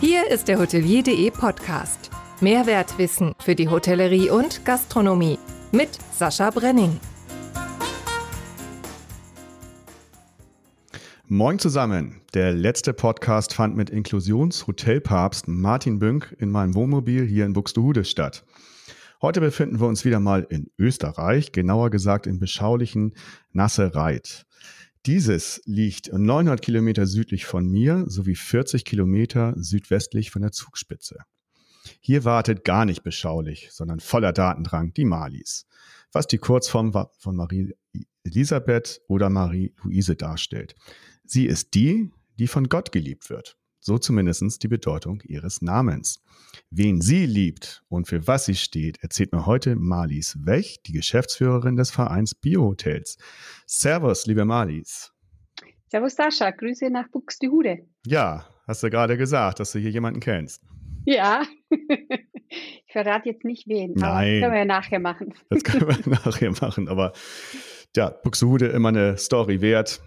Hier ist der Hotelier.de Podcast. Mehrwertwissen für die Hotellerie und Gastronomie mit Sascha Brenning. Moin zusammen. Der letzte Podcast fand mit Inklusions-Hotelpapst Martin Bünk in meinem Wohnmobil hier in Buxtehude statt. Heute befinden wir uns wieder mal in Österreich, genauer gesagt im beschaulichen Nassereit. Dieses liegt 900 Kilometer südlich von mir sowie 40 Kilometer südwestlich von der Zugspitze. Hier wartet gar nicht beschaulich, sondern voller Datendrang die Malis, was die Kurzform von Marie Elisabeth oder Marie Luise darstellt. Sie ist die, die von Gott geliebt wird. So zumindest die Bedeutung ihres Namens. Wen sie liebt und für was sie steht, erzählt mir heute Marlies Wech, die Geschäftsführerin des Vereins Biohotels. Servus, liebe Marlies. Servus Sascha, Grüße nach Buxtehude. Ja, hast du gerade gesagt, dass du hier jemanden kennst. Ja, ich verrate jetzt nicht wen, Nein. aber das können wir ja nachher machen. Das können wir nachher machen, aber ja, Buxtehude immer eine Story wert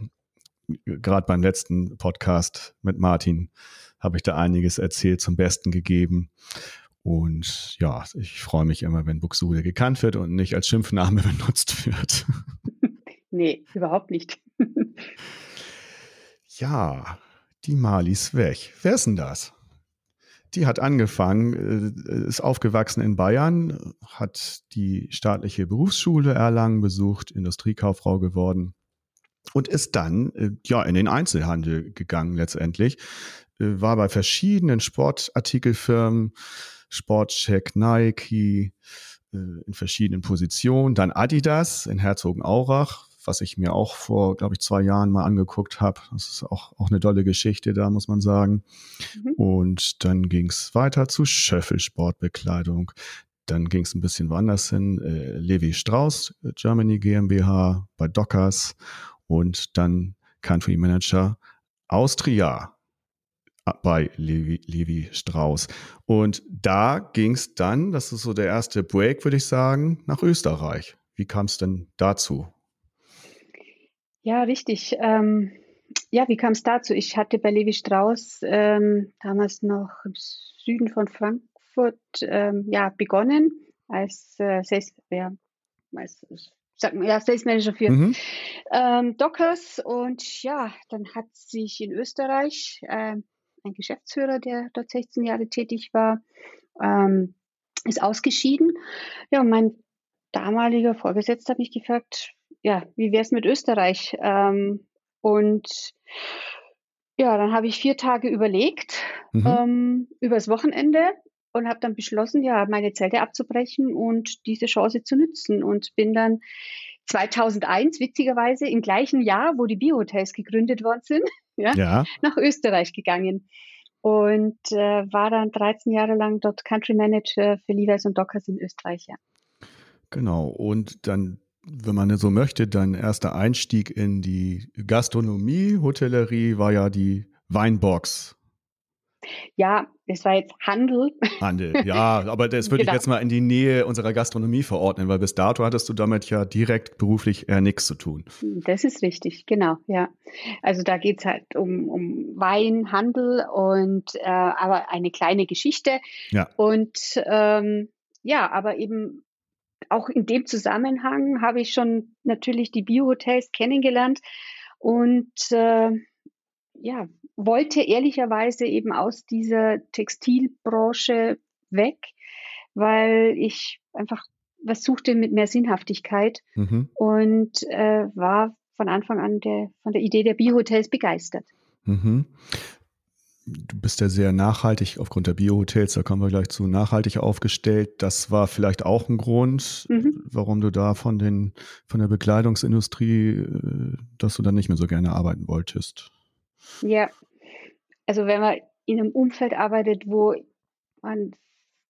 gerade beim letzten Podcast mit Martin habe ich da einiges erzählt, zum Besten gegeben. Und ja, ich freue mich immer, wenn Buxude gekannt wird und nicht als Schimpfname benutzt wird. Nee, überhaupt nicht. ja, die Mali ist weg. Wer ist denn das? Die hat angefangen, äh, ist aufgewachsen in Bayern, hat die staatliche Berufsschule Erlangen besucht, Industriekauffrau geworden und ist dann äh, ja in den Einzelhandel gegangen letztendlich. Äh, war bei verschiedenen Sportartikelfirmen, Sportcheck, Nike, äh, in verschiedenen Positionen. Dann Adidas in Herzogenaurach, was ich mir auch vor, glaube ich, zwei Jahren mal angeguckt habe. Das ist auch, auch eine tolle Geschichte da, muss man sagen. Mhm. Und dann ging es weiter zu Schöffel Sportbekleidung. Dann ging es ein bisschen woanders hin. Levi Strauss, Germany GmbH, bei Dockers und dann Country Manager Austria bei Levi, Levi Strauss. Und da ging es dann, das ist so der erste Break, würde ich sagen, nach Österreich. Wie kam es denn dazu? Ja, richtig. Ähm, ja, wie kam es dazu? Ich hatte bei Levi Strauss ähm, damals noch im Süden von Frankfurt ähm, ja, begonnen als, äh, ja, als sag mal, ja, Sales Manager für mhm. ähm, Dockers. Und ja, dann hat sich in Österreich ähm, ein Geschäftsführer, der dort 16 Jahre tätig war, ähm, ist ausgeschieden. Ja, und mein damaliger Vorgesetzter hat mich gefragt, ja, wie wäre es mit Österreich? Ähm, und ja, dann habe ich vier Tage überlegt, mhm. ähm, übers Wochenende und habe dann beschlossen, ja, meine Zelte abzubrechen und diese Chance zu nutzen und bin dann 2001, witzigerweise im gleichen Jahr, wo die Biohotels gegründet worden sind, ja, ja. nach Österreich gegangen und äh, war dann 13 Jahre lang dort Country Manager für Levi's und Dockers in Österreich. Ja. Genau, und dann wenn man so möchte, dein erster Einstieg in die Gastronomie, Hotellerie war ja die Weinbox. Ja, es war jetzt Handel. Handel, ja, aber das würde genau. ich jetzt mal in die Nähe unserer Gastronomie verordnen, weil bis dato hattest du damit ja direkt beruflich eher nichts zu tun. Das ist richtig, genau, ja. Also da geht es halt um, um Wein, Handel und äh, aber eine kleine Geschichte. Ja. Und ähm, ja, aber eben auch in dem Zusammenhang habe ich schon natürlich die Biohotels kennengelernt und äh, ja, wollte ehrlicherweise eben aus dieser Textilbranche weg, weil ich einfach was suchte mit mehr Sinnhaftigkeit mhm. und äh, war von Anfang an der, von der Idee der Biohotels begeistert. Mhm. Du bist ja sehr nachhaltig aufgrund der Biohotels, da kommen wir gleich zu, nachhaltig aufgestellt. Das war vielleicht auch ein Grund, mhm. warum du da von, den, von der Bekleidungsindustrie, äh, dass du dann nicht mehr so gerne arbeiten wolltest. Ja, also wenn man in einem Umfeld arbeitet, wo man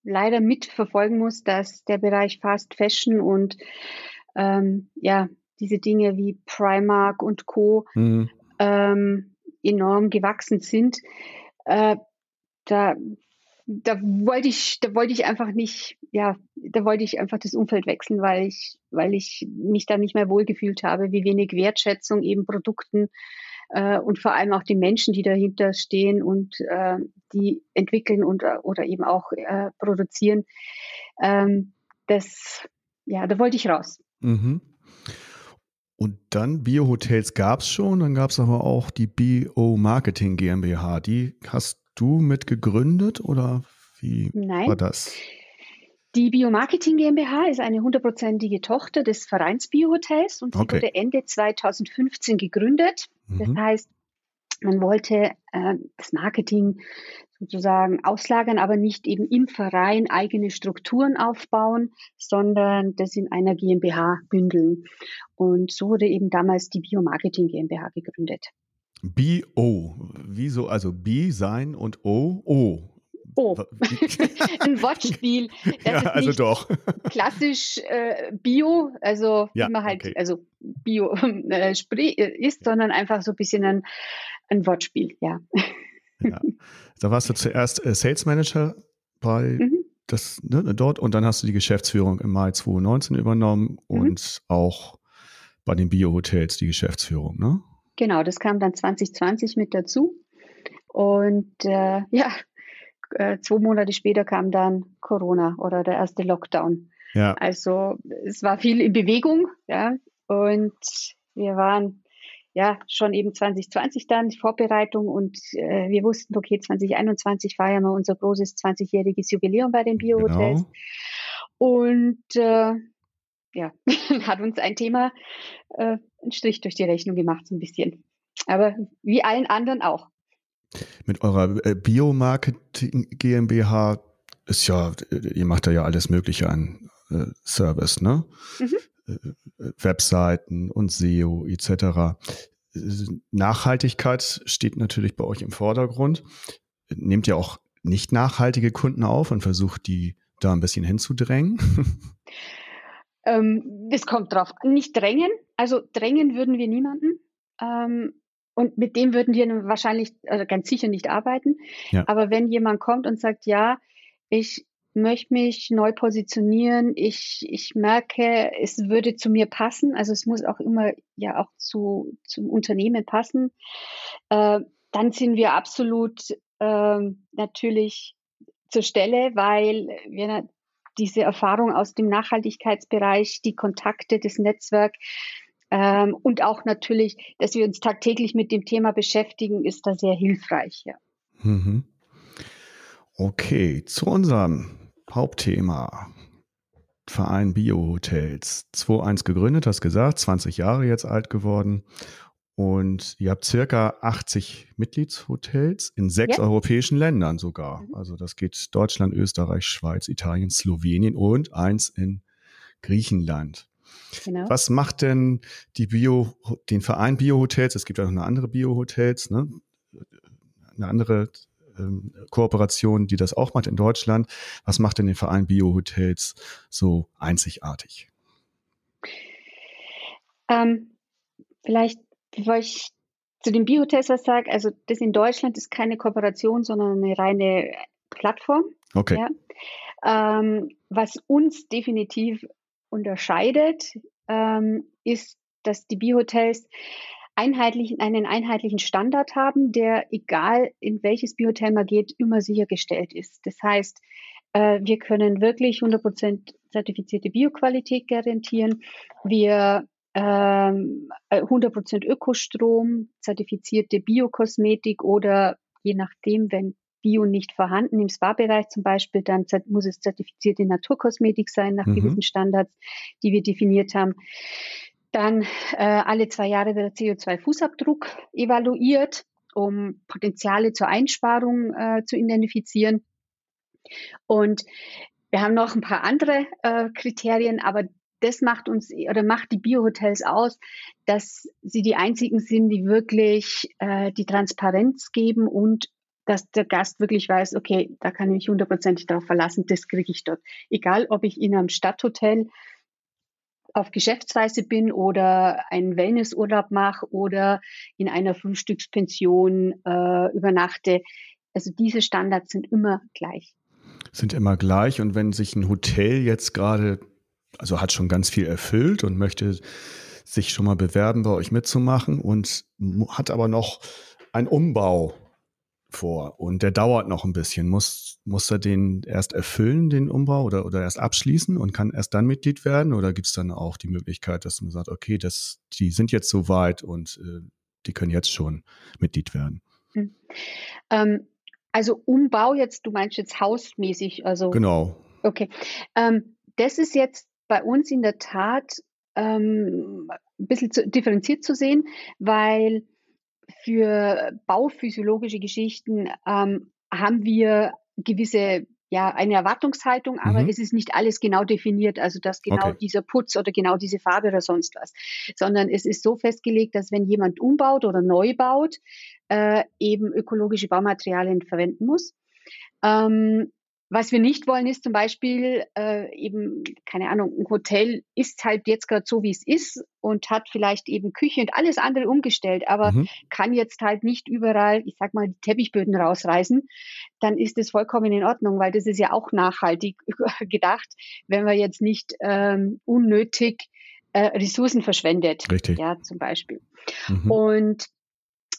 leider mitverfolgen muss, dass der Bereich Fast Fashion und ähm, ja, diese Dinge wie Primark und Co. Mhm. Ähm, enorm gewachsen sind, äh, da, da wollte ich, da wollte ich einfach nicht, ja, da wollte ich einfach das Umfeld wechseln, weil ich, weil ich mich da nicht mehr wohlgefühlt habe, wie wenig Wertschätzung eben Produkten äh, und vor allem auch die Menschen, die dahinter stehen und äh, die entwickeln und oder eben auch äh, produzieren. Ähm, das, ja, da wollte ich raus. Mhm. Und dann Bio-Hotels gab es schon, dann gab es aber auch die Bio-Marketing GmbH. Die hast du mit gegründet oder wie Nein. war das? Die Biomarketing GmbH ist eine hundertprozentige Tochter des Vereins Biohotels und sie Okay. wurde Ende 2015 gegründet. Das Mhm. heißt, man wollte äh, das Marketing sozusagen auslagern, aber nicht eben im Verein eigene Strukturen aufbauen, sondern das in einer GmbH bündeln. Und so wurde eben damals die Biomarketing GmbH gegründet. B-O. Wieso? Also B sein und O, O. Oh, ein Wortspiel. Ja, also doch. klassisch äh, Bio, also Ja, wie man halt, okay. also Bio äh, äh, ist, sondern einfach so ein bisschen ein, ein Wortspiel, ja. ja. Da warst du zuerst äh, Sales Manager bei Mhm. das, ne, dort und dann hast du die Geschäftsführung im Mai 2019 übernommen Mhm. und auch bei den Bio-Hotels die Geschäftsführung, ne? Genau, das kam dann 2020 mit dazu. Und äh, ja, äh, zwei Monate später kam dann Corona oder der erste Lockdown. Ja. Also es war viel in Bewegung, ja. Und wir waren ja schon eben 2020 dann die Vorbereitung und äh, wir wussten, okay, 2021 feiern wir unser großes 20-jähriges Jubiläum bei den Bio-Hotels. Genau. Und äh, ja, hat uns ein Thema äh, einen Strich durch die Rechnung gemacht, so ein bisschen. Aber wie allen anderen auch. Mit eurer äh, Biomarketing GmbH ist ja, äh, ihr macht da ja alles Mögliche an äh, Service, ne? Mhm. Äh, Webseiten und SEO etc. Nachhaltigkeit steht natürlich bei euch im Vordergrund. Nehmt ihr auch nicht nachhaltige Kunden auf und versucht die da ein bisschen hinzudrängen? Ähm, das kommt drauf. Nicht drängen. Also drängen würden wir niemanden. Ähm, und mit dem würden wir wahrscheinlich, also ganz sicher nicht arbeiten. Ja. Aber wenn jemand kommt und sagt, ja, ich möchte mich neu positionieren, ich, ich merke, es würde zu mir passen, also es muss auch immer ja auch zu, zum Unternehmen passen, äh, dann sind wir absolut ähm, natürlich zur Stelle, weil wir diese Erfahrung aus dem Nachhaltigkeitsbereich, die Kontakte, das Netzwerk ähm, und auch natürlich, dass wir uns tagtäglich mit dem Thema beschäftigen, ist da sehr hilfreich. Ja. Mhm. Okay, zu unserem Hauptthema. Verein Bio-Hotels. 2.1 gegründet, hast gesagt, 20 Jahre jetzt alt geworden. Und ihr habt circa 80 Mitgliedshotels in sechs Ja. europäischen Ländern sogar. Mhm. Also das geht Deutschland, Österreich, Schweiz, Italien, Slowenien und eins in Griechenland. Genau. Was macht denn die Bio, den Verein Bio-Hotels? Es gibt ja noch eine andere Bio-Hotels, ne? Eine andere ähm, Kooperation, die das auch macht in Deutschland. Was macht denn den Verein Bio-Hotels so einzigartig? Ähm, vielleicht, bevor ich zu den Biohotels was sage, also das in Deutschland ist keine Kooperation, sondern eine reine Plattform. Okay. Ja. Ähm, was uns definitiv unterscheidet, ähm, ist, dass die Biohotels einheitlichen, einen einheitlichen Standard haben, der, egal in welches Biohotel man geht, immer sichergestellt ist. Das heißt, äh, wir können wirklich 100% zertifizierte Bioqualität garantieren. Wir ähm, äh, 100% Ökostrom, zertifizierte Biokosmetik oder je nachdem, wenn Bio nicht vorhanden im Spa-Bereich zum Beispiel, dann muss es zertifizierte Naturkosmetik sein nach Mhm. gewissen Standards, die wir definiert haben. Dann äh, alle zwei Jahre wird der CO2-Fußabdruck evaluiert, um Potenziale zur Einsparung äh, zu identifizieren. Und wir haben noch ein paar andere äh, Kriterien, aber das macht uns oder macht die Biohotels aus, dass sie die einzigen sind, die wirklich äh, die Transparenz geben und dass der Gast wirklich weiß, okay, da kann ich mich hundertprozentig darauf verlassen, das kriege ich dort. Egal, ob ich in einem Stadthotel auf Geschäftsreise bin oder einen Wellnessurlaub mache oder in einer Frühstückspension äh, übernachte. Also diese Standards sind immer gleich. Sind immer gleich. Und wenn sich ein Hotel jetzt gerade, also hat schon ganz viel erfüllt und möchte sich schon mal bewerben, bei euch mitzumachen und hat aber noch einen Umbau vor und der dauert noch ein bisschen. Muss, muss er den erst erfüllen, den Umbau, oder, oder erst abschließen und kann erst dann Mitglied werden? Oder gibt es dann auch die Möglichkeit, dass man sagt, okay, das, die sind jetzt so weit und äh, die können jetzt schon Mitglied werden? Hm. Ähm, also Umbau jetzt, du meinst jetzt hausmäßig, also. Genau. Okay. Ähm, das ist jetzt bei uns in der Tat ähm, ein bisschen zu, differenziert zu sehen, weil für bauphysiologische Geschichten ähm, haben wir gewisse ja, eine Erwartungshaltung, aber mhm. es ist nicht alles genau definiert, also dass genau okay. dieser Putz oder genau diese Farbe oder sonst was, sondern es ist so festgelegt, dass wenn jemand umbaut oder neu baut, äh, eben ökologische Baumaterialien verwenden muss. Ähm, was wir nicht wollen, ist zum Beispiel äh, eben, keine Ahnung, ein Hotel ist halt jetzt gerade so, wie es ist und hat vielleicht eben Küche und alles andere umgestellt, aber mhm. kann jetzt halt nicht überall, ich sag mal, die Teppichböden rausreißen, dann ist es vollkommen in Ordnung, weil das ist ja auch nachhaltig gedacht, wenn man jetzt nicht ähm, unnötig äh, Ressourcen verschwendet. Richtig. Ja, zum Beispiel. Mhm. Und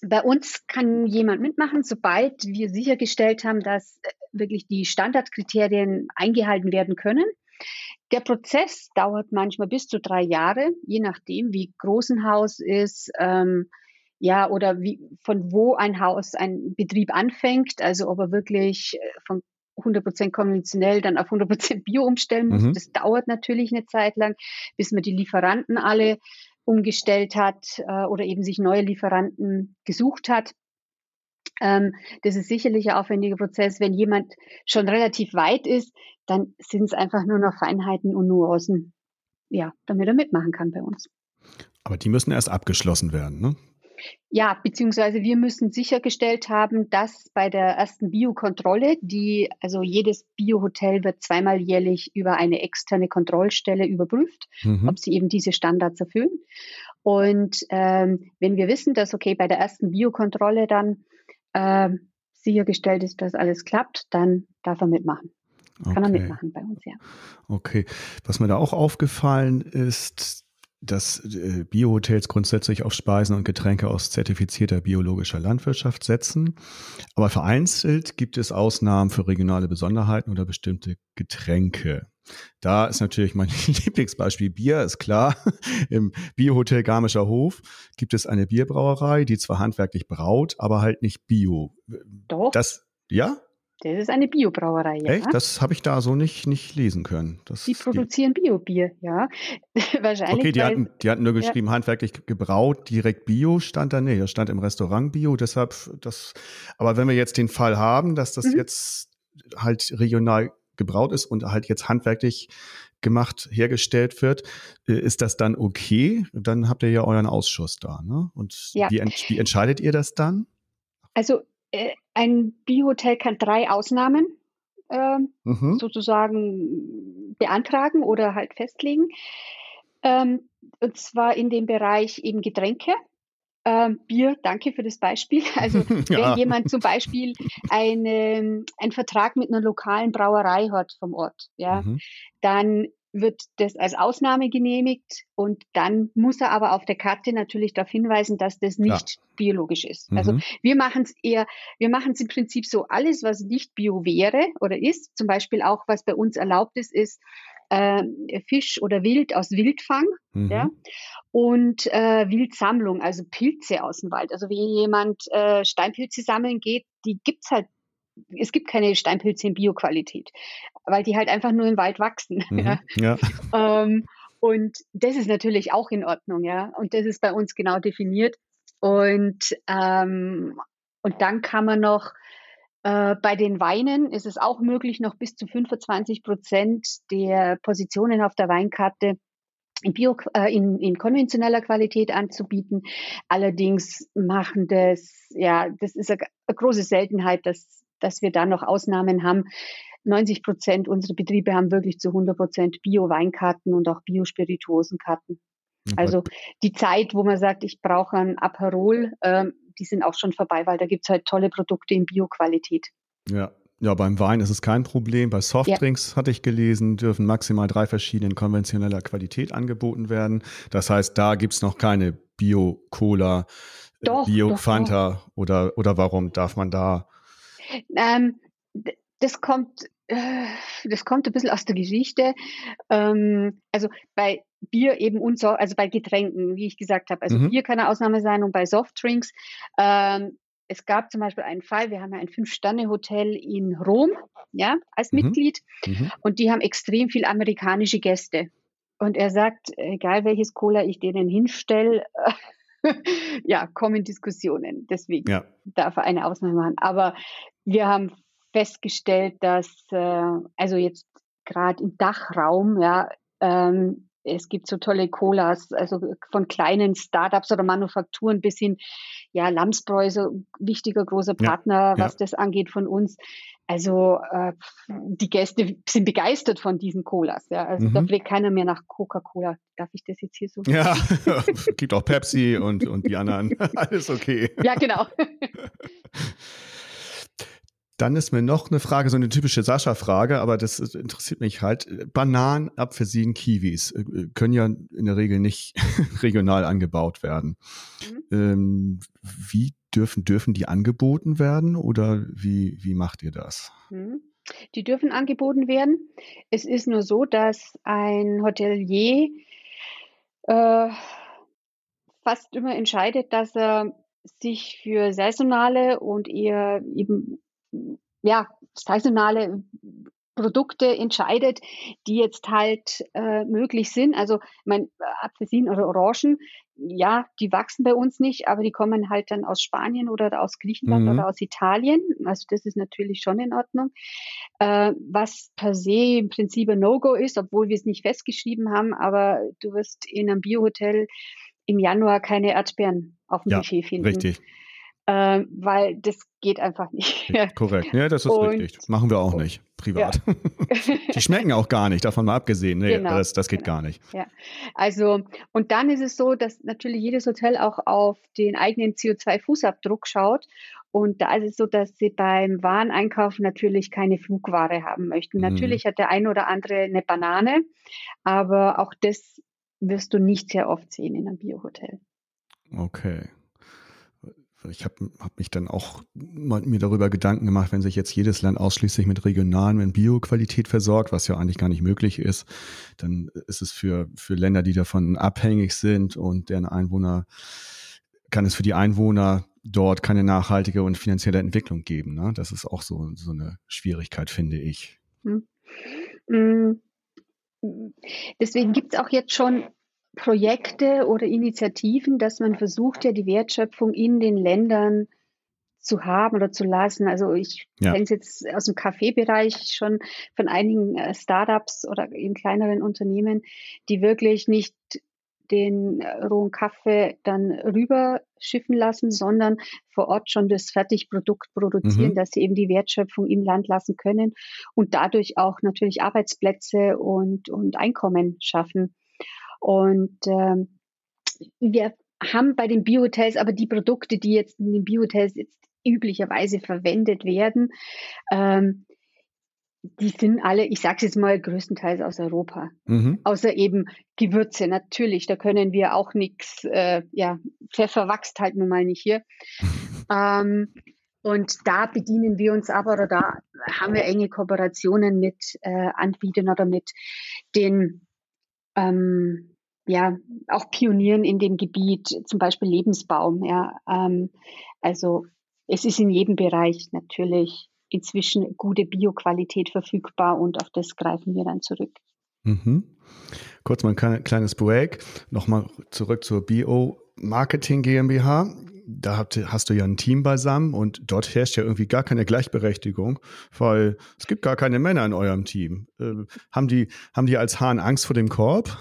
bei uns kann jemand mitmachen, sobald wir sichergestellt haben, dass äh, wirklich die Standardkriterien eingehalten werden können. Der Prozess dauert manchmal bis zu drei Jahre, je nachdem, wie groß ein Haus ist, ähm, ja, oder wie, von wo ein Haus, ein Betrieb anfängt, also ob er wirklich äh, von 100% konventionell dann auf 100% Bio umstellen muss. Mhm. Das dauert natürlich eine Zeit lang, bis man die Lieferanten alle umgestellt hat äh, oder eben sich neue Lieferanten gesucht hat. Ähm, das ist sicherlich ein aufwendiger Prozess. Wenn jemand schon relativ weit ist, dann sind es einfach nur noch Feinheiten und Nuancen, ja, damit er mitmachen kann bei uns. Aber die müssen erst abgeschlossen werden, ne? Ja, beziehungsweise wir müssen sichergestellt haben, dass bei der ersten Biokontrolle, die, also jedes Biohotel wird zweimal jährlich über eine externe Kontrollstelle überprüft, mhm. ob sie eben diese Standards erfüllen. Und ähm, wenn wir wissen, dass okay bei der ersten Biokontrolle dann äh, sichergestellt ist, dass alles klappt, dann darf er mitmachen. Kann okay. er mitmachen bei uns, ja. Okay. Was mir da auch aufgefallen ist, dass äh, Biohotels grundsätzlich auf Speisen und Getränke aus zertifizierter biologischer Landwirtschaft setzen. Aber vereinzelt gibt es Ausnahmen für regionale Besonderheiten oder bestimmte Getränke. Da ist natürlich mein Lieblingsbeispiel Bier, ist klar. Im Biohotel Garmischer Hof gibt es eine Bierbrauerei, die zwar handwerklich braut, aber halt nicht Bio. Doch. Das, ja? Das ist eine Biobrauerei, ja. Echt? Das habe ich da so nicht, nicht lesen können. Das, die produzieren Biobier, ja. Wahrscheinlich. Okay, die, weil, hatten, die hatten nur geschrieben, ja. handwerklich gebraut, direkt Bio stand da. Nee, das stand im Restaurant Bio, deshalb das. Aber wenn wir jetzt den Fall haben, dass das mhm. jetzt halt regional gebraut ist und halt jetzt handwerklich gemacht, hergestellt wird, äh, ist das dann okay? Dann habt ihr ja euren Ausschuss da, ne? Und ja. wie, wie entscheidet ihr das dann? Also ein Biohotel kann drei Ausnahmen äh, mhm. sozusagen beantragen oder halt festlegen. Ähm, und zwar in dem Bereich eben Getränke. Ähm, Bier, danke für das Beispiel. Also ja. wenn jemand zum Beispiel eine, einen Vertrag mit einer lokalen Brauerei hat vom Ort, ja, mhm. dann wird das als Ausnahme genehmigt und dann muss er aber auf der Karte natürlich darauf hinweisen, dass das nicht ja. biologisch ist. Also mhm. Also wir machen es eher, wir machen es im Prinzip so, alles, was nicht bio wäre oder ist, zum Beispiel auch, was bei uns erlaubt ist, ist äh, Fisch oder Wild aus Wildfang mhm. ja, und äh, Wildsammlung, also Pilze aus dem Wald. Also wenn jemand äh, Steinpilze sammeln geht, die gibt's halt es gibt keine Steinpilze in Bioqualität, weil die halt einfach nur im Wald wachsen. Mhm, ja. Ähm, und das ist natürlich auch in Ordnung, ja. Und das ist bei uns genau definiert. Und, ähm, und dann kann man noch äh, bei den Weinen ist es auch möglich, noch bis zu 25 Prozent der Positionen auf der Weinkarte in, Bio, äh, in, in konventioneller Qualität anzubieten. Allerdings machen das, ja, das ist eine, eine große Seltenheit, dass dass wir da noch Ausnahmen haben. 90 Prozent unserer Betriebe haben wirklich zu 100 Prozent Bio-Weinkarten und auch Bio-Spirituosenkarten. Okay. Also die Zeit, wo man sagt, ich brauche ein Aperol, äh, die sind auch schon vorbei, weil da gibt es halt tolle Produkte in Bio-Qualität. Ja, ja, beim Wein ist es kein Problem. Bei Softdrinks ja. hatte ich gelesen, dürfen maximal drei verschiedenen konventioneller Qualität angeboten werden. Das heißt, da gibt es noch keine Bio-Cola, Bio-Fanta oder, oder warum darf man da? Ähm, das kommt, äh, das kommt ein bisschen aus der Geschichte. Ähm, also bei Bier eben und so, also bei Getränken, wie ich gesagt habe. Also mhm. Bier kann eine Ausnahme sein und bei Softdrinks. Ähm, es gab zum Beispiel einen Fall, wir haben ja ein Fünf-Sterne-Hotel in Rom, ja, als mhm. Mitglied. Mhm. Und die haben extrem viel amerikanische Gäste. Und er sagt, egal welches Cola ich denen hinstelle, ja, kommen Diskussionen. Deswegen ja. darf er eine Ausnahme machen. Aber wir haben festgestellt, dass, äh, also jetzt gerade im Dachraum, ja, ähm, es gibt so tolle Colas, also von kleinen Startups oder Manufakturen bis hin, ja, Lamsbräu, so wichtiger großer Partner, ja, was ja. das angeht von uns. Also äh, die Gäste sind begeistert von diesen Colas. Ja. Also mhm. da blickt keiner mehr nach Coca-Cola. Darf ich das jetzt hier so? Ja, gibt auch Pepsi und, und die anderen. Alles okay. Ja, genau. Dann ist mir noch eine Frage, so eine typische Sascha-Frage, aber das interessiert mich halt. Bananen, Apfelsinen, Kiwis äh, können ja in der Regel nicht regional angebaut werden. Mhm. Ähm, wie dürfen, dürfen die angeboten werden oder wie, wie macht ihr das? Mhm. Die dürfen angeboten werden. Es ist nur so, dass ein Hotelier äh, fast immer entscheidet, dass er sich für saisonale und eher eben ja, saisonale Produkte entscheidet, die jetzt halt äh, möglich sind. Also mein Apfelsinen oder Orangen, ja, die wachsen bei uns nicht, aber die kommen halt dann aus Spanien oder aus Griechenland mhm. oder aus Italien. Also das ist natürlich schon in Ordnung. Äh, was per se im Prinzip ein No-Go ist, obwohl wir es nicht festgeschrieben haben, aber du wirst in einem Biohotel im Januar keine Erdbeeren auf dem ja, Buffet finden. Richtig äh, weil das geht einfach nicht. Korrekt, ja, das ist und, richtig. Machen wir auch nicht, privat. Ja. die schmecken auch gar nicht, davon mal abgesehen. Nee, genau, das, das geht genau. gar nicht. Ja. Also, und dann ist es so, dass natürlich jedes Hotel auch auf den eigenen CO2-Fußabdruck schaut. Und da ist es so, dass sie beim Wareneinkauf natürlich keine Flugware haben möchten. Mhm. Natürlich hat der eine oder andere eine Banane, aber auch das wirst du nicht sehr oft sehen in einem Biohotel. Okay ich habe hab mich dann auch mal, mir darüber Gedanken gemacht, wenn sich jetzt jedes Land ausschließlich mit regionalen, mit Bioqualität versorgt, was ja eigentlich gar nicht möglich ist, dann ist es für, für Länder, die davon abhängig sind und deren Einwohner, kann es für die Einwohner dort keine nachhaltige und finanzielle Entwicklung geben. Ne? Das ist auch so, so eine Schwierigkeit, finde ich. Hm. hm. Deswegen gibt es auch jetzt schon Projekte oder Initiativen, dass man versucht, ja die Wertschöpfung in den Ländern zu haben oder zu lassen. Also ich ja. kenne es jetzt aus dem Kaffeebereich schon von einigen äh, Startups oder in kleineren Unternehmen, die wirklich nicht den äh, rohen Kaffee dann rüberschiffen lassen, sondern vor Ort schon das Fertigprodukt produzieren, mhm. dass sie eben die Wertschöpfung im Land lassen können und dadurch auch natürlich Arbeitsplätze und, und Einkommen schaffen. Und ähm, wir haben bei den Biohotels aber die Produkte, die jetzt in den Biohotels jetzt üblicherweise verwendet werden, ähm, die sind alle, ich sage es jetzt mal, größtenteils aus Europa. Mhm. Außer eben Gewürze, natürlich, da können wir auch nichts, äh, ja, Pfeffer wächst halt nun mal nicht hier. ähm, und da bedienen wir uns aber, oder da haben wir enge Kooperationen mit äh, Anbietern oder mit den ähm, ja, auch pionieren in dem Gebiet, zum Beispiel Lebensbaum. Ja, ähm, also es ist in jedem Bereich natürlich inzwischen gute Bioqualität verfügbar und auf das greifen wir dann zurück. Mhm. Kurz mal ein kleines Break. Nochmal zurück zur Bio Marketing GmbH. Da habt, hast du ja ein Team beisammen und dort herrscht ja irgendwie gar keine Gleichberechtigung, weil es gibt gar keine Männer in eurem Team. Äh, haben, die, haben die als Hahn Angst vor dem Korb?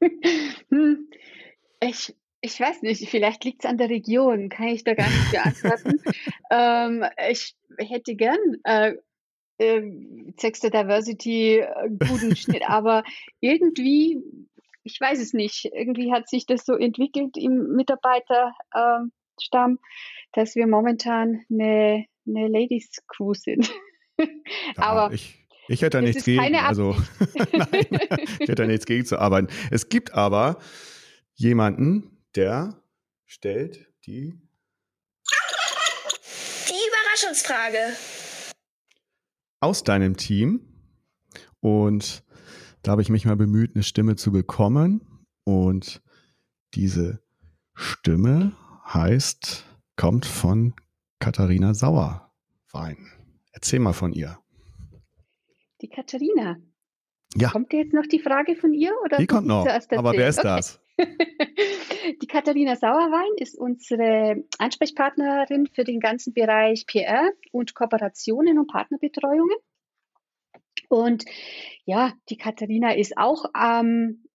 hm, ich, ich weiß nicht, vielleicht liegt es an der Region, kann ich da gar nicht beantworten. ähm, ich hätte gern äh, äh, Sex Diversity äh, guten Schnitt, aber irgendwie, ich weiß es nicht, irgendwie hat sich das so entwickelt im Mitarbeiterstamm, dass wir momentan eine, eine Ladies Crew sind. Aber ich, ich hätte da nichts gegen. Also, nein, ich hätte da nichts gegen zu arbeiten. Es gibt aber jemanden, der stellt die die Überraschungsfrage aus deinem Team und da habe ich mich mal bemüht, eine Stimme zu bekommen und diese Stimme heißt, kommt von Katharina Sauerwein. Erzähl mal von ihr. Die Katharina. Ja. Kommt jetzt noch die Frage von ihr? Oder die kommt noch. Aber wer ist okay. das? Die Katharina Sauerwein ist unsere Ansprechpartnerin für den ganzen Bereich PR und Kooperationen und Partnerbetreuungen. Und ja, die Katharina ist auch ähm,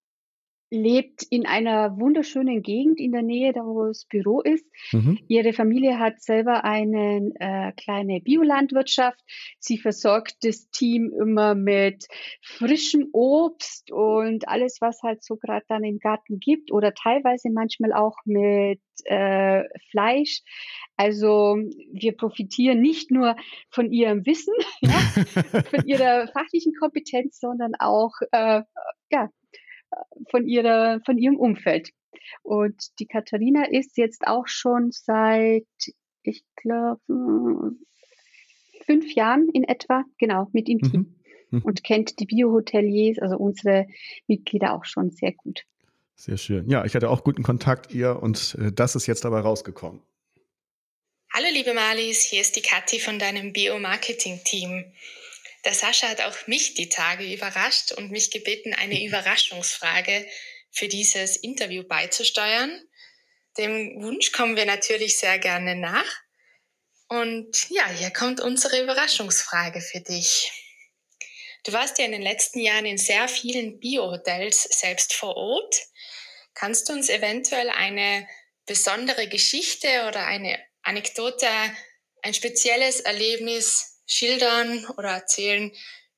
lebt in einer wunderschönen Gegend in der Nähe, da wo das Büro ist. Mhm. Ihre Familie hat selber eine äh, kleine Biolandwirtschaft. Sie versorgt das Team immer mit frischem Obst und alles, was halt so gerade dann im Garten gibt oder teilweise manchmal auch mit äh, Fleisch. Also wir profitieren nicht nur von ihrem Wissen, ja, von ihrer fachlichen Kompetenz, sondern auch äh, ja, von, ihrer, von ihrem Umfeld. Und die Katharina ist jetzt auch schon seit, ich glaube, fünf Jahren in etwa, genau, mit im Team. Mhm. Mhm. Und kennt die Biohoteliers, also unsere Mitglieder auch schon sehr gut. Sehr schön. Ja, ich hatte auch guten Kontakt ihr und äh, das ist jetzt dabei rausgekommen. Hallo liebe Marlies, hier ist die Kathi von deinem Bio-Marketing-Team. Der Sascha hat auch mich die Tage überrascht und mich gebeten, eine Überraschungsfrage für dieses Interview beizusteuern. Dem Wunsch kommen wir natürlich sehr gerne nach. Und ja, hier kommt unsere Überraschungsfrage für dich. Du warst ja in den letzten Jahren in sehr vielen Bio-Hotels selbst vor Ort. Kannst du uns eventuell eine besondere Geschichte oder eine Anekdote, ein spezielles Erlebnis schildern oder erzählen,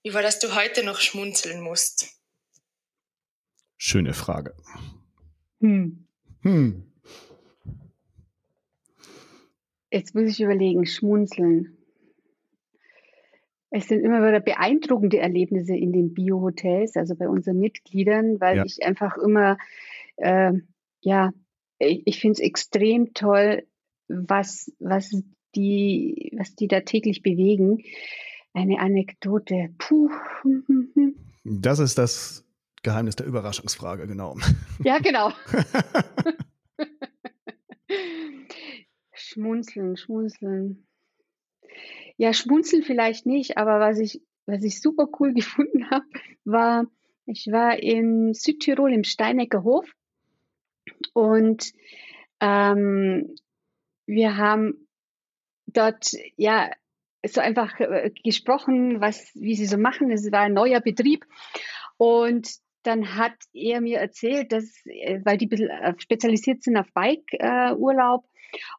über das du heute noch schmunzeln musst? Schöne Frage. Hm. Hm. Jetzt muss ich überlegen, schmunzeln. Es sind immer wieder beeindruckende Erlebnisse in den Bio-Hotels, also bei unseren Mitgliedern, weil ja. ich einfach immer, äh, ja, ich, ich finde es extrem toll, was, was die, was die da täglich bewegen. Eine Anekdote. Puh. Das ist das Geheimnis der Überraschungsfrage, genau. Ja, genau. schmunzeln, schmunzeln. Ja, schmunzeln vielleicht nicht, aber was ich, was ich super cool gefunden habe, war, ich war in Südtirol im Steinecker Hof und ähm, wir haben dort ja so einfach äh, gesprochen, was, wie sie so machen. Es war ein neuer Betrieb und dann hat er mir erzählt, dass, äh, weil die äh, spezialisiert sind auf Bike-Urlaub,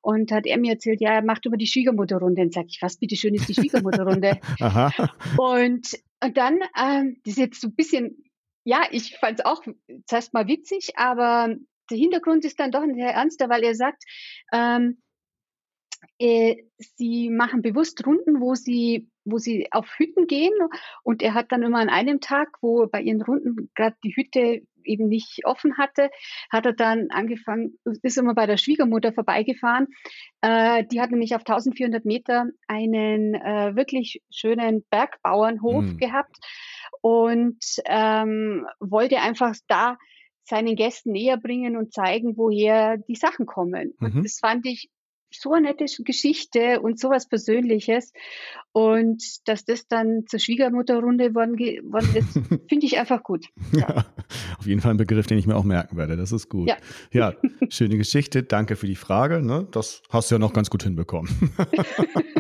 und hat er mir erzählt, ja, er macht über die Schwiegermutterrunde. Und sage ich, was bitte schön ist die Schwiegermutterrunde? und, und dann, ähm, das ist jetzt so ein bisschen, ja, ich fand es auch zuerst mal witzig, aber der Hintergrund ist dann doch ein sehr ernster, weil er sagt, ähm, äh, sie machen bewusst Runden, wo sie, wo sie auf Hütten gehen. Und er hat dann immer an einem Tag, wo bei ihren Runden gerade die Hütte eben nicht offen hatte, hat er dann angefangen, ist immer bei der Schwiegermutter vorbeigefahren. Äh, die hat nämlich auf 1400 Meter einen äh, wirklich schönen Bergbauernhof mhm. gehabt und ähm, wollte einfach da seinen Gästen näher bringen und zeigen, woher die Sachen kommen. Mhm. Und das fand ich so eine nette Geschichte und sowas Persönliches. Und dass das dann zur Schwiegermutterrunde geworden ist, finde ich einfach gut. Ja. ja. auf jeden Fall ein Begriff, den ich mir auch merken werde. Das ist gut. Ja, ja schöne Geschichte. Danke für die Frage. Ne? Das hast du ja noch ganz gut hinbekommen.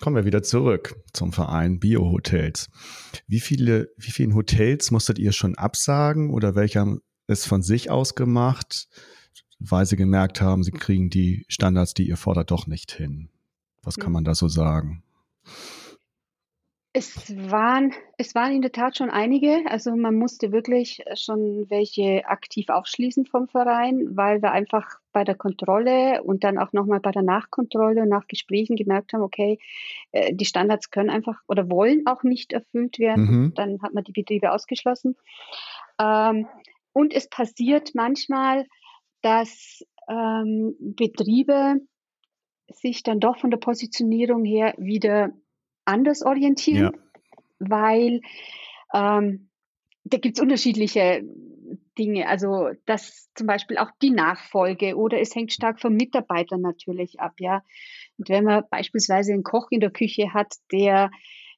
Kommen wir wieder zurück zum Verein Bio-Hotels. Wie viele, wie vielen Hotels musstet ihr schon absagen oder welche haben es von sich aus gemacht? Weil sie gemerkt haben, sie kriegen die Standards, die ihr fordert, doch nicht hin. Was kann man da so sagen? Es waren, es waren in der Tat schon einige. Also man musste wirklich schon welche aktiv aufschließen vom Verein, weil wir einfach bei der Kontrolle und dann auch nochmal bei der Nachkontrolle und nach Gesprächen gemerkt haben, okay, äh, die Standards können einfach oder wollen auch nicht erfüllt werden. Mhm. Dann hat man die Betriebe ausgeschlossen. Ähm, und es passiert manchmal, dass ähm, Betriebe sich dann doch von der Positionierung her wieder anders orientieren, ja. weil ähm, da gibt es unterschiedliche Dinge. Also das zum Beispiel auch die Nachfolge oder es hängt stark vom Mitarbeiter natürlich ab, ja. Und wenn man beispielsweise einen Koch in der Küche hat, der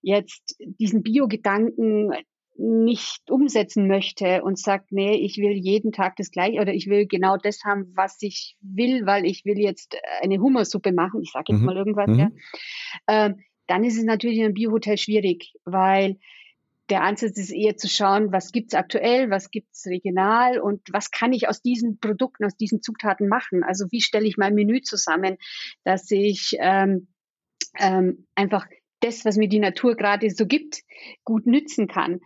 jetzt diesen Bio-Gedanken nicht umsetzen möchte und sagt, nee, ich will jeden Tag das gleiche oder ich will genau das haben, was ich will, weil ich will jetzt eine Hummersuppe machen, ich sage jetzt mhm. mal irgendwas, mhm. ja. Ähm, dann ist es natürlich in einem Biohotel schwierig, weil der Ansatz ist eher zu schauen, was gibt's aktuell, was gibt's regional und was kann ich aus diesen Produkten, aus diesen Zutaten machen. Also wie stelle ich mein Menü zusammen, dass ich ähm, ähm, einfach das, was mir die Natur gerade so gibt, gut nützen kann.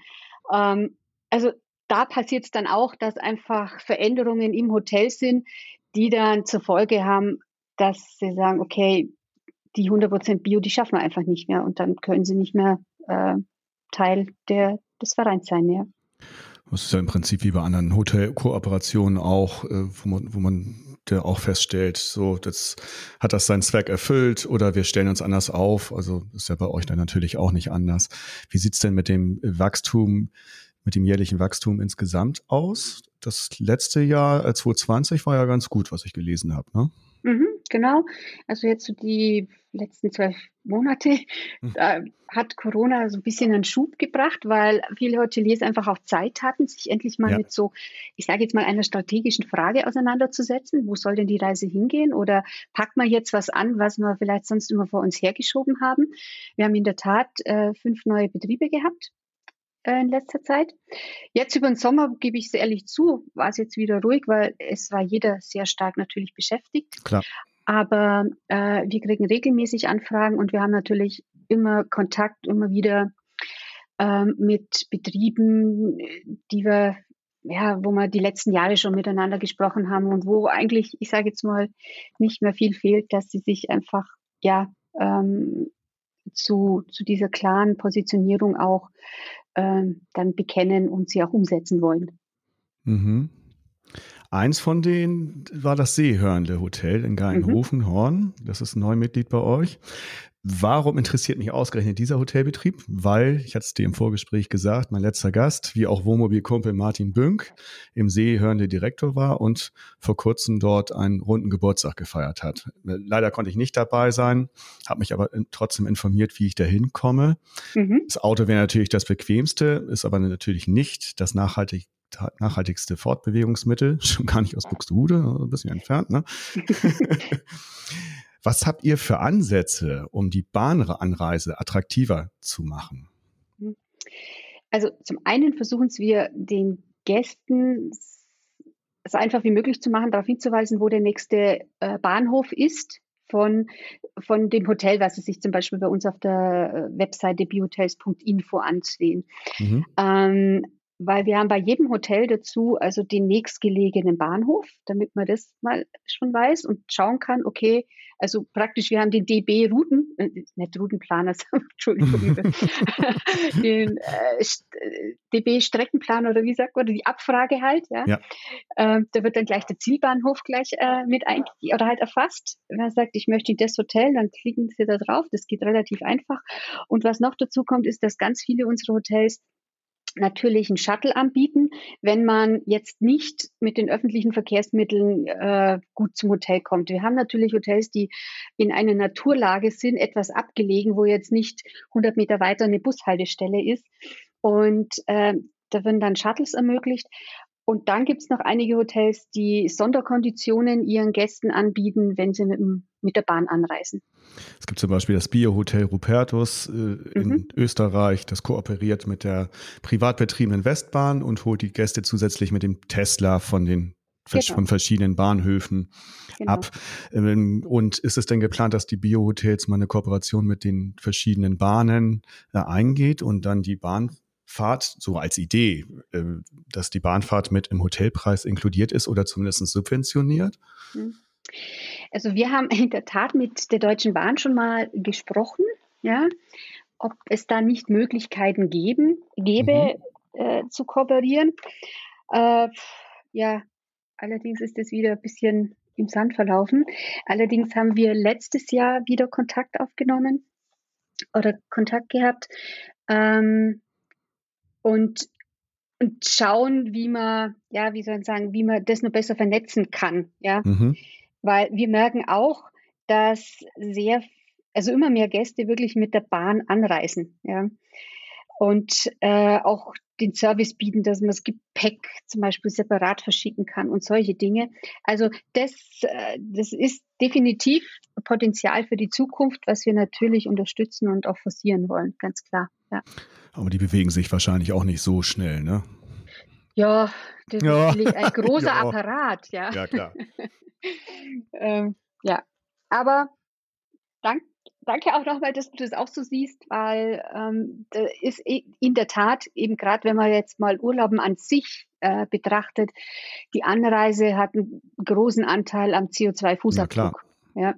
Ähm, also da passiert es dann auch, dass einfach Veränderungen im Hotel sind, die dann zur Folge haben, dass sie sagen, okay, die 100% Bio, die schaffen wir einfach nicht mehr und dann können sie nicht mehr äh, Teil der, des Vereins sein. Ja. Das ist ja im Prinzip wie bei anderen Hotelkooperationen auch, äh, wo man, wo man der auch feststellt, so, das hat das seinen Zweck erfüllt oder wir stellen uns anders auf. Also ist ja bei euch dann natürlich auch nicht anders. Wie sieht's denn mit dem Wachstum, mit dem jährlichen Wachstum insgesamt aus? Das letzte Jahr, 2020, äh, war ja ganz gut, was ich gelesen habe. Ne? Mhm, genau. Also jetzt so die letzten zwölf Monate äh, hat Corona so ein bisschen einen Schub gebracht, weil viele Hoteliers einfach auch Zeit hatten, sich endlich mal ja. mit so, ich sage jetzt mal, einer strategischen Frage auseinanderzusetzen. Wo soll denn die Reise hingehen? Oder packt man jetzt was an, was wir vielleicht sonst immer vor uns hergeschoben haben? Wir haben in der Tat äh, fünf neue Betriebe gehabt äh, in letzter Zeit. Jetzt über den Sommer, gebe ich es ehrlich zu, war es jetzt wieder ruhig, weil es war jeder sehr stark natürlich beschäftigt. Klar. Aber äh, wir kriegen regelmäßig Anfragen und wir haben natürlich immer Kontakt, immer wieder ähm, mit Betrieben, die wir, ja, wo wir die letzten Jahre schon miteinander gesprochen haben und wo eigentlich, ich sage jetzt mal, nicht mehr viel fehlt, dass sie sich einfach, ja, ähm, zu, zu dieser klaren Positionierung auch ähm, dann bekennen und sie auch umsetzen wollen. Mhm. Eins von denen war das Seehörnle Hotel in Geigenhofen, mhm. Horn. Das ist ein Neumitglied bei euch. Warum interessiert mich ausgerechnet dieser Hotelbetrieb? Weil, ich hatte es dir im Vorgespräch gesagt, mein letzter Gast, wie auch Wohnmobilkumpel Martin Bünk, im Seehörnle Direktor war und vor kurzem dort einen runden Geburtstag gefeiert hat. Leider konnte ich nicht dabei sein, habe mich aber trotzdem informiert, wie ich da hinkomme. Mhm. Das Auto wäre natürlich das bequemste, ist aber natürlich nicht das nachhaltig nachhaltigste Fortbewegungsmittel, schon gar nicht aus Buxtehude, ein bisschen entfernt. Ne? Was habt ihr für Ansätze, um die Bahnanreise attraktiver zu machen? Also zum einen versuchen wir den Gästen so einfach wie möglich zu machen, darauf hinzuweisen, wo der nächste äh, Bahnhof ist von, von dem Hotel, was sie sich zum Beispiel bei uns auf der äh, Webseite biohotels.info ansehen. Mhm. Ähm, weil wir haben bei jedem Hotel dazu also den nächstgelegenen Bahnhof, damit man das mal schon weiß und schauen kann, okay, also praktisch, wir haben den DB Routen, äh, nicht Routenplaner, Entschuldigung, den äh, DB Streckenplaner oder wie sagt man, die Abfrage halt, ja. ja. Äh, da wird dann gleich der Zielbahnhof gleich äh, mit ein oder halt erfasst. Wenn man sagt, ich möchte in das Hotel, dann klicken Sie da drauf, das geht relativ einfach. Und was noch dazu kommt, ist, dass ganz viele unserer Hotels natürlich einen Shuttle anbieten, wenn man jetzt nicht mit den öffentlichen Verkehrsmitteln äh, gut zum Hotel kommt. Wir haben natürlich Hotels, die in einer Naturlage sind, etwas abgelegen, wo jetzt nicht 100 Meter weiter eine Bushaltestelle ist. Und äh, da werden dann Shuttles ermöglicht. Und dann gibt es noch einige Hotels, die Sonderkonditionen ihren Gästen anbieten, wenn sie mit, mit der Bahn anreisen. Es gibt zum Beispiel das Biohotel Rupertus äh, in mhm. Österreich, das kooperiert mit der privat betriebenen Westbahn und holt die Gäste zusätzlich mit dem Tesla von den genau. von verschiedenen Bahnhöfen genau. ab. Ähm, und ist es denn geplant, dass die Biohotels mal eine Kooperation mit den verschiedenen Bahnen äh, eingeht und dann die Bahnfahrt, so als Idee, äh, dass die Bahnfahrt mit im Hotelpreis inkludiert ist oder zumindest subventioniert? Hm. Also wir haben in der Tat mit der Deutschen Bahn schon mal gesprochen, ja, ob es da nicht Möglichkeiten geben, gäbe, mhm. äh, zu kooperieren. Äh, ja, allerdings ist es wieder ein bisschen im Sand verlaufen. Allerdings haben wir letztes Jahr wieder Kontakt aufgenommen oder Kontakt gehabt ähm, und, und schauen, wie man, ja, wie soll ich sagen, wie man das noch besser vernetzen kann, ja. Mhm. Weil wir merken auch, dass sehr, also immer mehr Gäste wirklich mit der Bahn anreisen, ja. Und äh, auch den Service bieten, dass man das Gepäck zum Beispiel separat verschicken kann und solche Dinge. Also das, äh, das ist definitiv Potenzial für die Zukunft, was wir natürlich unterstützen und auch forcieren wollen, ganz klar. Ja. Aber die bewegen sich wahrscheinlich auch nicht so schnell, ne? Ja, das ja. ist ein großer ja. Apparat, ja. Ja, klar. ähm, ja, aber dank, danke auch nochmal, dass du das auch so siehst, weil ähm, da ist in der Tat eben gerade, wenn man jetzt mal Urlauben an sich äh, betrachtet, die Anreise hat einen großen Anteil am CO2-Fußabdruck. Ja, ja,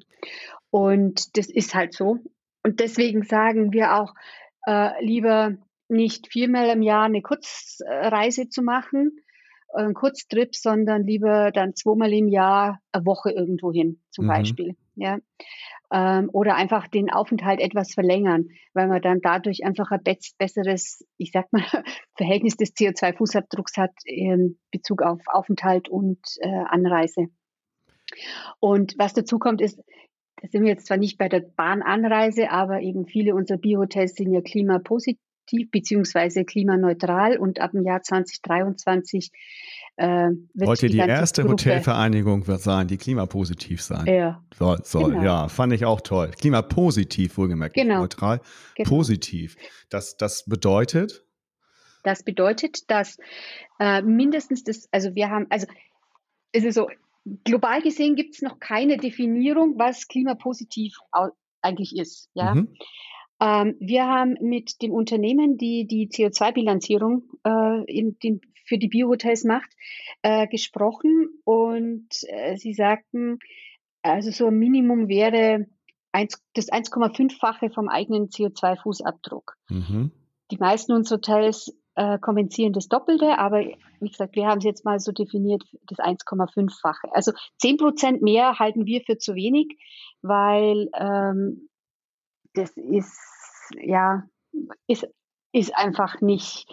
Und das ist halt so. Und deswegen sagen wir auch, äh, lieber nicht viermal im Jahr eine Kurzreise zu machen, einen Kurztrip, sondern lieber dann zweimal im Jahr eine Woche irgendwo hin, zum mhm. Beispiel. Ja ähm, oder einfach den Aufenthalt etwas verlängern, weil man dann dadurch einfach ein besseres, ich sag mal, Verhältnis des CO2-Fußabdrucks hat in Bezug auf Aufenthalt und äh, Anreise. Und was dazu kommt, ist, da sind wir jetzt zwar nicht bei der Bahnanreise, aber eben viele unserer Biohotels sind ja klimapositiv beziehungsweise klimaneutral und ab dem Jahr 2023 äh, Wollte die, die erste Gruppe, Hotelvereinigung sein, die klimapositiv sein ja, soll. soll. Genau. Ja, fand ich auch toll. Klimapositiv, wohlgemerkt, genau. neutral, genau. positiv. Das, das bedeutet? Das bedeutet, dass äh, mindestens das, also wir haben, also es ist so, global gesehen gibt es noch keine Definierung, was klimapositiv eigentlich ist. Ja. Mhm. Ähm, wir haben mit dem Unternehmen, die die CO2-Bilanzierung äh, den, für die Biohotels macht, äh, gesprochen und äh, sie sagten, also so ein Minimum wäre 1, das 1,5-fache vom eigenen CO2-Fußabdruck. Mhm. Die meisten unserer Hotels äh, kompensieren das Doppelte, aber wie gesagt, wir haben es jetzt mal so definiert, das 1,5-fache. Also 10 Prozent mehr halten wir für zu wenig, weil ähm, das ist, ja, ist, ist einfach nicht,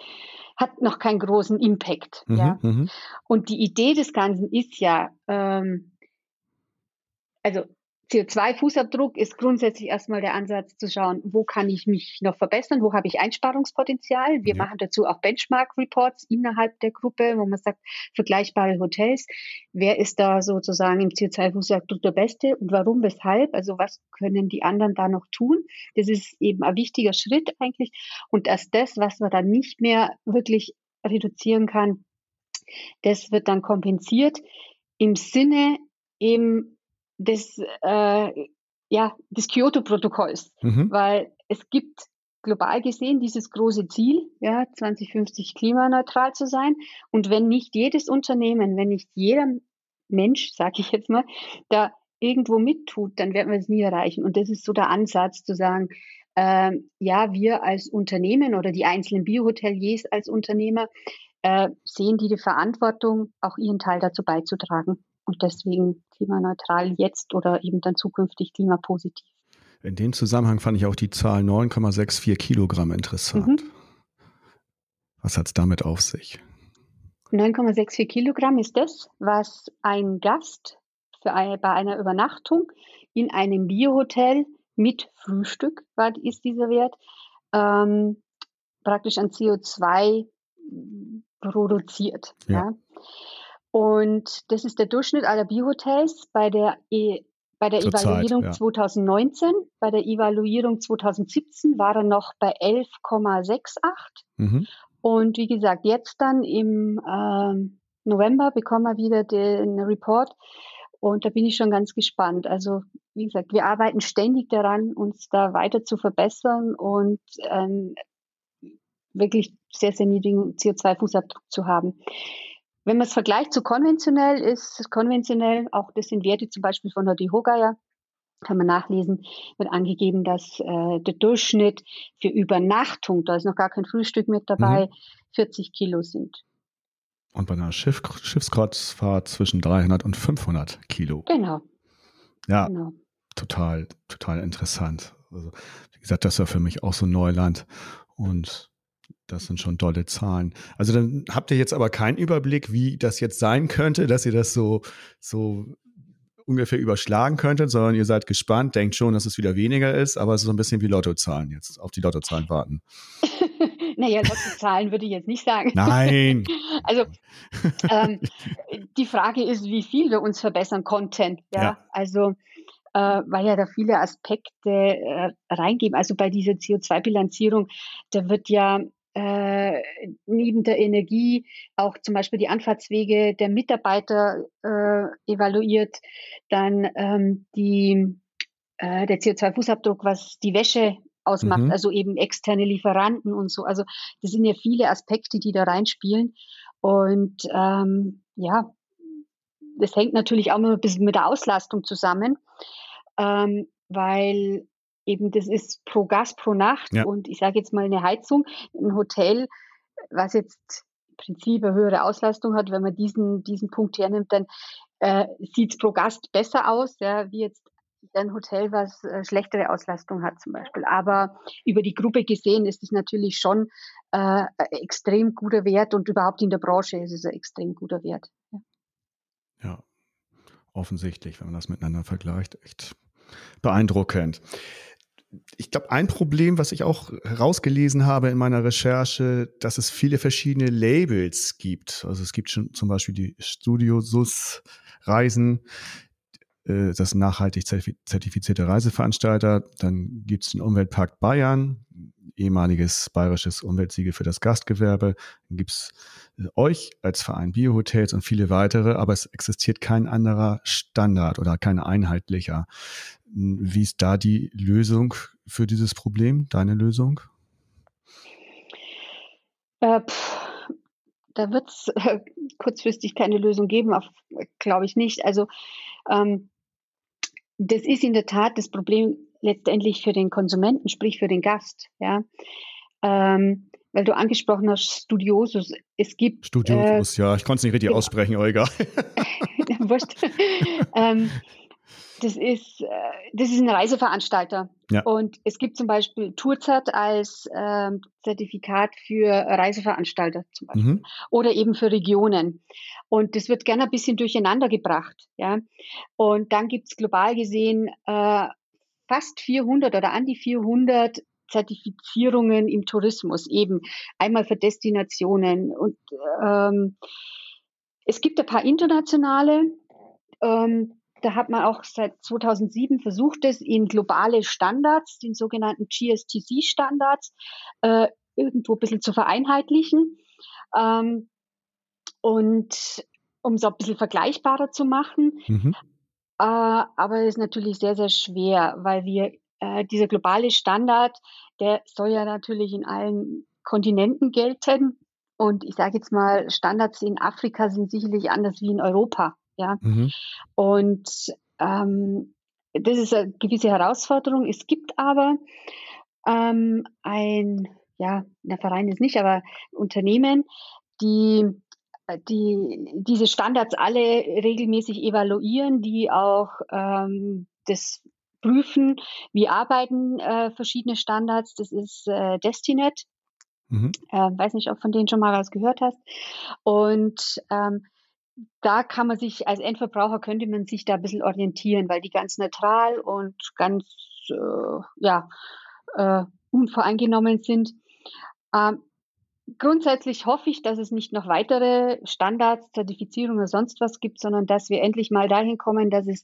hat noch keinen großen Impact. Mhm, ja. Mhm. Und die Idee des Ganzen ist ja, ähm, also CO2-Fußabdruck ist grundsätzlich erstmal der Ansatz zu schauen, wo kann ich mich noch verbessern, wo habe ich Einsparungspotenzial. Wir ja. machen dazu auch Benchmark-Reports innerhalb der Gruppe, wo man sagt, vergleichbare Hotels, wer ist da sozusagen im CO2-Fußabdruck der Beste und warum, weshalb, also was können die anderen da noch tun. Das ist eben ein wichtiger Schritt eigentlich. Und erst das, was man dann nicht mehr wirklich reduzieren kann, das wird dann kompensiert im Sinne eben des, äh, ja, des Kyoto-Protokolls, mhm. weil es gibt global gesehen dieses große Ziel, ja, 2050 klimaneutral zu sein. Und wenn nicht jedes Unternehmen, wenn nicht jeder Mensch, sage ich jetzt mal, da irgendwo mittut, dann werden wir es nie erreichen. Und das ist so der Ansatz zu sagen, äh, ja, wir als Unternehmen oder die einzelnen Biohoteliers als Unternehmer äh, sehen die die Verantwortung, auch ihren Teil dazu beizutragen und deswegen klimaneutral jetzt oder eben dann zukünftig klimapositiv. In dem Zusammenhang fand ich auch die Zahl 9,64 Kilogramm interessant. Mhm. Was hat es damit auf sich? 9,64 Kilogramm ist das, was ein Gast eine, bei einer Übernachtung in einem Biohotel mit Frühstück, ist dieser Wert, ähm, praktisch an CO2 produziert. Ja. ja. Und das ist der Durchschnitt aller Biohotels bei der, e bei der Evaluierung Zeit, ja. 2019. Bei der Evaluierung 2017 war er noch bei 11,68. Mhm. Und wie gesagt, jetzt dann im, ähm, November bekommen wir wieder den Report und da bin ich schon ganz gespannt. Also wie gesagt, wir arbeiten ständig daran, uns da weiter zu verbessern und ähm, wirklich sehr, sehr niedrigen CO2-Fußabdruck zu haben. Wenn man es vergleicht zu konventionell, ist konventionell, auch das sind Werte zum Beispiel von der DEHOGA kann man nachlesen, wird angegeben, dass äh, der Durchschnitt für Übernachtung, da ist noch gar kein Frühstück mit dabei, mhm. 40 Kilo sind. Und bei einer Schiff, Schiffskreuzfahrt zwischen 300 und 500 Kilo. Genau. Ja, genau. total, total interessant. Also, wie gesagt, das ja für mich auch so Neuland. Und das sind schon tolle Zahlen. Also dann habt ihr jetzt aber keinen Überblick, wie das jetzt sein könnte, dass ihr das so, so ungefähr überschlagen könntet, sondern ihr seid gespannt, denkt schon, dass es wieder weniger ist, aber es ist so ein bisschen wie Lottozahlen jetzt, auf die Lottozahlen warten. naja, Lottozahlen würde ich jetzt nicht sagen. Nein. also ähm, die Frage ist, wie viel wir uns verbessern konnten. Ja, ja. also äh, weil ja da viele Aspekte äh, reingeben. Also bei dieser CO2-Bilanzierung, da wird ja äh, neben der Energie auch zum Beispiel die Anfahrtswege der Mitarbeiter äh, evaluiert, dann ähm, die, äh, der CO2-Fußabdruck, was die Wäsche ausmacht, mhm. also eben externe Lieferanten und so. Also das sind ja viele Aspekte, die da reinspielen. Und ähm, ja, das hängt natürlich auch immer ein bisschen mit der Auslastung zusammen, ähm, weil eben das ist pro Gast pro Nacht ja. und ich sage jetzt mal eine Heizung, ein Hotel, was jetzt im Prinzip eine höhere Auslastung hat, wenn man diesen, diesen Punkt hernimmt, dann äh, sieht es pro Gast besser aus, ja, wie jetzt ein Hotel, was äh, schlechtere Auslastung hat zum Beispiel. Aber über die Gruppe gesehen ist es natürlich schon äh, extrem guter Wert und überhaupt in der Branche ist es ein extrem guter Wert. Ja. ja, offensichtlich, wenn man das miteinander vergleicht, echt beeindruckend ich glaube, ein Problem, was ich auch herausgelesen habe in meiner Recherche, dass es viele verschiedene Labels gibt. Also es gibt schon zum Beispiel die Studio SUS Reisen, äh, das nachhaltig zertifizierte Reiseveranstalter. Dann gibt es den Umweltpark Bayern, ehemaliges bayerisches Umweltsiegel für das Gastgewerbe. Dann gibt es äh, euch als Verein Biohotels und viele weitere, aber es existiert kein anderer Standard oder kein einheitlicher. Wie ist da die Lösung für dieses Problem, deine Lösung? Äh, da wird es äh, kurzfristig keine Lösung geben, glaube ich nicht. Also ähm, das ist in der Tat das Problem letztendlich für den Konsumenten, sprich für den Gast. Ja. Ähm, weil du angesprochen hast, Studiosus. Es gibt. Studiosus, äh, ja, ich konnte es nicht richtig genau. aussprechen, aber egal. Wurscht. ähm, das ist, äh, das ist ein Reiseveranstalter. Ja. Und es gibt zum Beispiel Tourzeit als ähm, Zertifikat für Reiseveranstalter zum Beispiel. Mhm. Oder eben für Regionen. Und das wird gerne ein bisschen durcheinander gebracht. Ja? Und dann gibt es global gesehen äh, fast 400 oder an die 400 Zertifizierungen im Tourismus, eben einmal für Destinationen. Und ähm, es gibt ein paar internationale. Ähm, da hat man auch seit 2007 versucht, es in globale Standards, den sogenannten GSTC-Standards, äh, irgendwo ein bisschen zu vereinheitlichen. Ähm, und um es auch ein bisschen vergleichbarer zu machen. Mhm. Äh, aber es ist natürlich sehr, sehr schwer, weil wir äh, dieser globale Standard, der soll ja natürlich in allen Kontinenten gelten. Und ich sage jetzt mal, Standards in Afrika sind sicherlich anders wie in Europa. Ja. Mhm. Und ähm, das ist eine gewisse Herausforderung. Es gibt aber ähm, ein, ja, der Verein ist nicht, aber Unternehmen, die die diese Standards alle regelmäßig evaluieren, die auch ähm, das prüfen, wie arbeiten äh, verschiedene Standards. Das ist äh, Destinet. Mhm. Äh, weiß nicht, ob von denen schon mal was gehört hast. Und ähm, da kann man sich als Endverbraucher könnte man sich da ein bisschen orientieren, weil die ganz neutral und ganz äh, ja, äh, unvoreingenommen sind. Ähm, grundsätzlich hoffe ich, dass es nicht noch weitere Standards, Zertifizierungen oder sonst was gibt, sondern dass wir endlich mal dahin kommen, dass es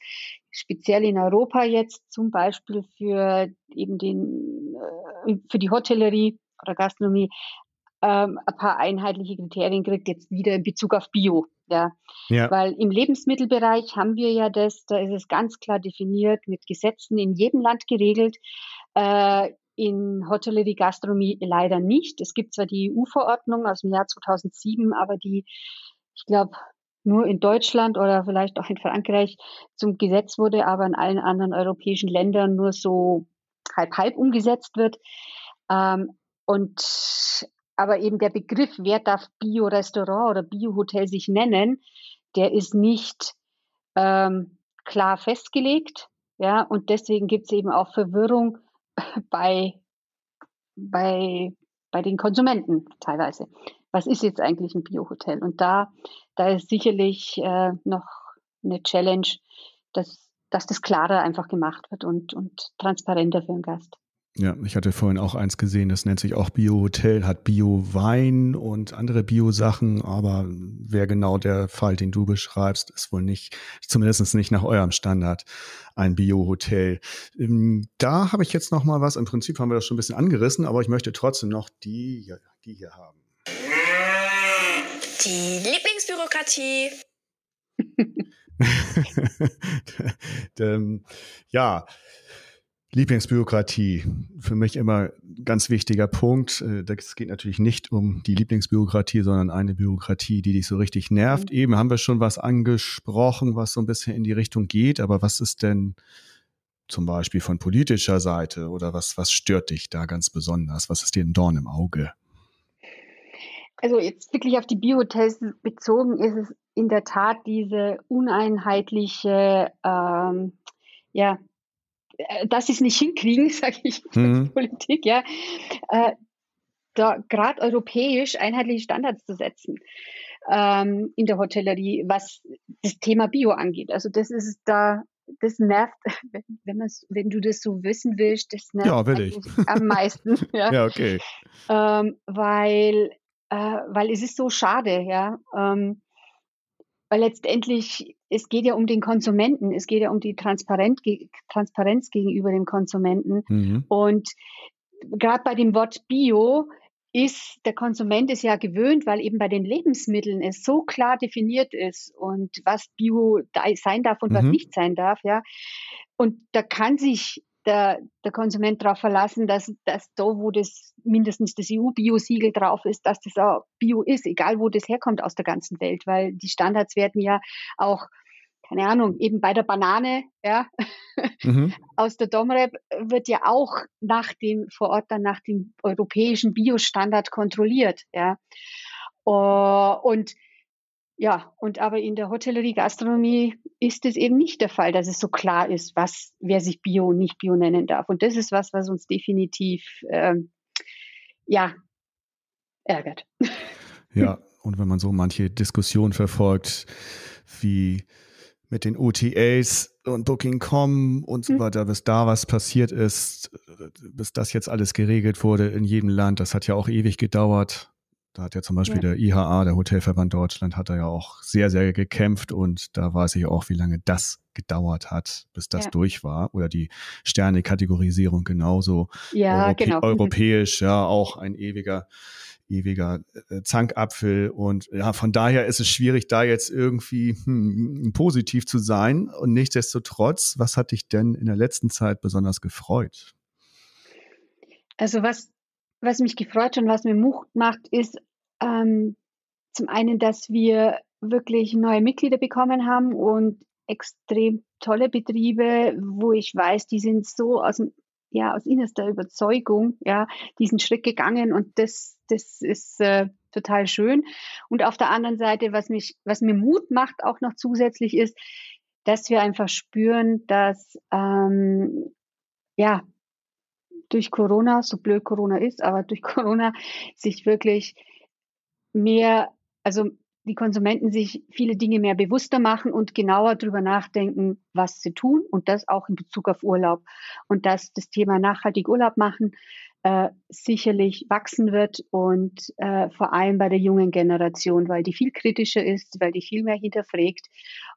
speziell in Europa jetzt zum Beispiel für eben den, äh, für die Hotellerie oder Gastronomie ähm, ein paar einheitliche Kriterien kriegt, jetzt wieder in Bezug auf Bio. Ja. ja. Weil im Lebensmittelbereich haben wir ja das, da ist es ganz klar definiert, mit Gesetzen in jedem Land geregelt. Äh, in Hotellerie Gastronomie leider nicht. Es gibt zwar die EU-Verordnung aus dem Jahr 2007, aber die, ich glaube, nur in Deutschland oder vielleicht auch in Frankreich zum Gesetz wurde, aber in allen anderen europäischen Ländern nur so halb halb umgesetzt wird. Ähm, und aber eben der Begriff, wer darf Bio-Restaurant oder Bio-Hotel sich nennen, der ist nicht ähm, klar festgelegt. Ja, und deswegen gibt es eben auch Verwirrung bei, bei, bei den Konsumenten teilweise. Was ist jetzt eigentlich ein Bio-Hotel? Und da, da ist sicherlich äh, noch eine Challenge, dass, dass das klarer einfach gemacht wird und, und transparenter für den Gast. Ja, ich hatte vorhin auch eins gesehen, das nennt sich auch Bio-Hotel, hat Bio-Wein und andere Bio-Sachen, aber wer genau der Fall, den du beschreibst, ist wohl nicht, zumindest nicht nach eurem Standard, ein Bio-Hotel. Ähm, da habe ich jetzt noch mal was, im Prinzip haben wir das schon ein bisschen angerissen, aber ich möchte trotzdem noch die, die hier haben. Die Lieblingsbürokratie. ähm, ja, Lieblingsbürokratie, für mich immer ganz wichtiger Punkt. Es äh, geht natürlich nicht um die Lieblingsbürokratie, sondern eine Bürokratie, die dich so richtig nervt. Mhm. Eben haben wir schon was angesprochen, was so ein bisschen in die Richtung geht, aber was ist denn zum Beispiel von politischer Seite oder was, was stört dich da ganz besonders? Was ist dir ein Dorn im Auge? Also jetzt wirklich auf die Biohotels bezogen ist es in der Tat diese uneinheitliche ähm, ja, dass sie es nicht hinkriegen, sage ich, mhm. Politik, ja, äh, da gerade europäisch einheitliche Standards zu setzen ähm, in der Hotellerie, was das Thema Bio angeht. Also das ist da, das nervt, wenn, man wenn du das so wissen willst, das nervt ja, will am meisten. ja, ja okay. Ähm, weil, äh, weil es ist so schade, ja. Ähm, weil letztendlich, es geht ja um den Konsumenten, es geht ja um die Transparenz, Transparenz gegenüber dem Konsumenten. Mhm. Und gerade bei dem Wort Bio ist der Konsument es ja gewöhnt, weil eben bei den Lebensmitteln es so klar definiert ist und was Bio sein darf und mhm. was nicht sein darf, ja. Und da kann sich der, der Konsument darauf verlassen, dass, dass da, wo das mindestens das EU-Bio-Siegel drauf ist, dass das auch Bio ist, egal wo das herkommt aus der ganzen Welt, weil die Standards werden ja auch keine Ahnung, eben bei der Banane, ja, mhm. aus der Domrep wird ja auch nach dem, vor Ort dann nach dem europäischen Biostandard kontrolliert, ja. Uh, und ja, und aber in der Hotellerie, Gastronomie ist es eben nicht der Fall, dass es so klar ist, was, wer sich Bio und nicht Bio nennen darf. Und das ist was, was uns definitiv, ähm, ja, ärgert. Ja, und wenn man so manche Diskussionen verfolgt, wie mit den OTAs und Booking.com und so hm. weiter, bis da was passiert ist, bis das jetzt alles geregelt wurde in jedem Land, das hat ja auch ewig gedauert. Da hat ja zum Beispiel ja. der IHA, der Hotelverband Deutschland, hat da ja auch sehr, sehr gekämpft und da weiß ich auch, wie lange das gedauert hat, bis das ja. durch war. Oder die Sterne-Kategorisierung genauso. Ja, Europä genau. Europäisch, ja, auch ein ewiger, ewiger äh, Zankapfel. Und ja, von daher ist es schwierig, da jetzt irgendwie hm, positiv zu sein. Und nichtsdestotrotz, was hat dich denn in der letzten Zeit besonders gefreut? Also was was mich gefreut und was mir Mut macht, ist ähm, zum einen, dass wir wirklich neue Mitglieder bekommen haben und extrem tolle Betriebe, wo ich weiß, die sind so aus dem ja, aus innerster Überzeugung, ja, diesen Schritt gegangen und das, das ist äh, total schön. Und auf der anderen Seite, was mich, was mir Mut macht, auch noch zusätzlich ist, dass wir einfach spüren, dass ähm, ja durch Corona, so blöd Corona ist, aber durch Corona sich wirklich mehr, also die Konsumenten sich viele Dinge mehr bewusster machen und genauer darüber nachdenken, was sie tun und das auch in Bezug auf Urlaub. Und dass das Thema nachhaltig Urlaub machen äh, sicherlich wachsen wird und äh, vor allem bei der jungen Generation, weil die viel kritischer ist, weil die viel mehr hinterfragt.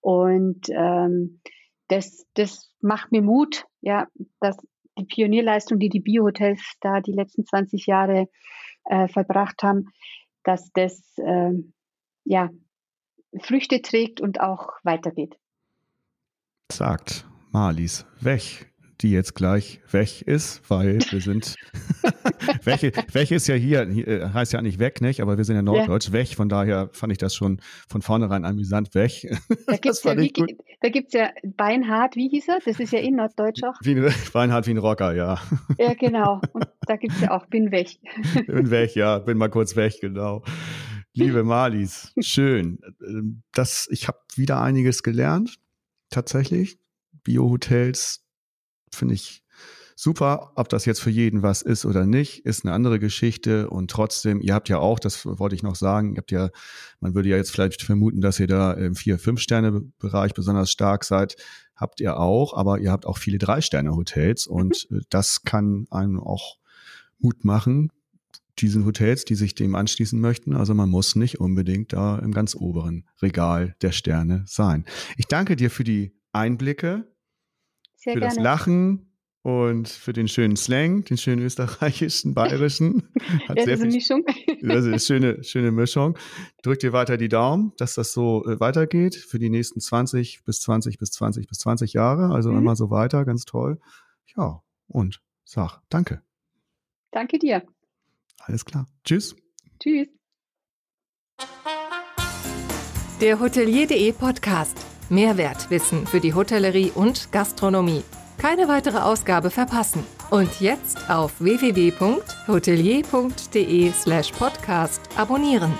Und ähm, das, das macht mir Mut, ja, dass die Pionierleistung, die die Biohotels da die letzten 20 Jahre äh, verbracht haben, dass das äh, ja Früchte trägt und auch weitergeht. Sagt Marlies Wech, die jetzt gleich weg ist, weil wir sind, welche, welche ist ja hier, äh, heißt ja nicht weg, nicht? Aber wir sind ja Norddeutsch, ja. weg, von daher fand ich das schon von vornherein amüsant, weg. Da gibt es ja, wie, ja Beinhard, wie hieß er? Das ist ja in Norddeutsch auch. Wie, Beinhard wie ein Rocker, ja. Ja, genau. Und da gibt es ja auch Bin weg. Bin weg, ja, bin mal kurz weg, genau. Liebe Marlies, schön. Das, ich habe wieder einiges gelernt, tatsächlich. Bio-Hotels finde ich super. Ob das jetzt für jeden was ist oder nicht, ist eine andere Geschichte. Und trotzdem, ihr habt ja auch, das wollte ich noch sagen, ihr habt ja, man würde ja jetzt vielleicht vermuten, dass ihr da im vier fünf Sterne Bereich besonders stark seid. Habt ihr auch, aber ihr habt auch viele Drei-Sterne-Hotels und mhm. das kann einem auch Mut machen, diesen Hotels, die sich dem anschließen möchten. Also man muss nicht unbedingt da im ganz oberen Regal der Sterne sein. Ich danke dir für die Einblicke, Sehr für gerne. das Lachen und für den schönen Slang, den schönen österreichischen, bayerischen. Hat ja, sehr viel, Mischung. Das ist eine schöne, schöne Mischung. Drück dir weiter die Daumen, dass das so äh, weitergeht für die nächsten 20 bis 20 bis 20 bis 20 Jahre. Also mhm. immer so weiter, ganz toll. Ja, und sag danke. Danke dir. Alles klar. Tschüss. Tschüss. Der Hotelier.de Podcast. Mehrwertwissen für die Hotellerie und Gastronomie. Keine weitere Ausgabe verpassen. Und jetzt auf www.hotelier.de/podcast abonnieren.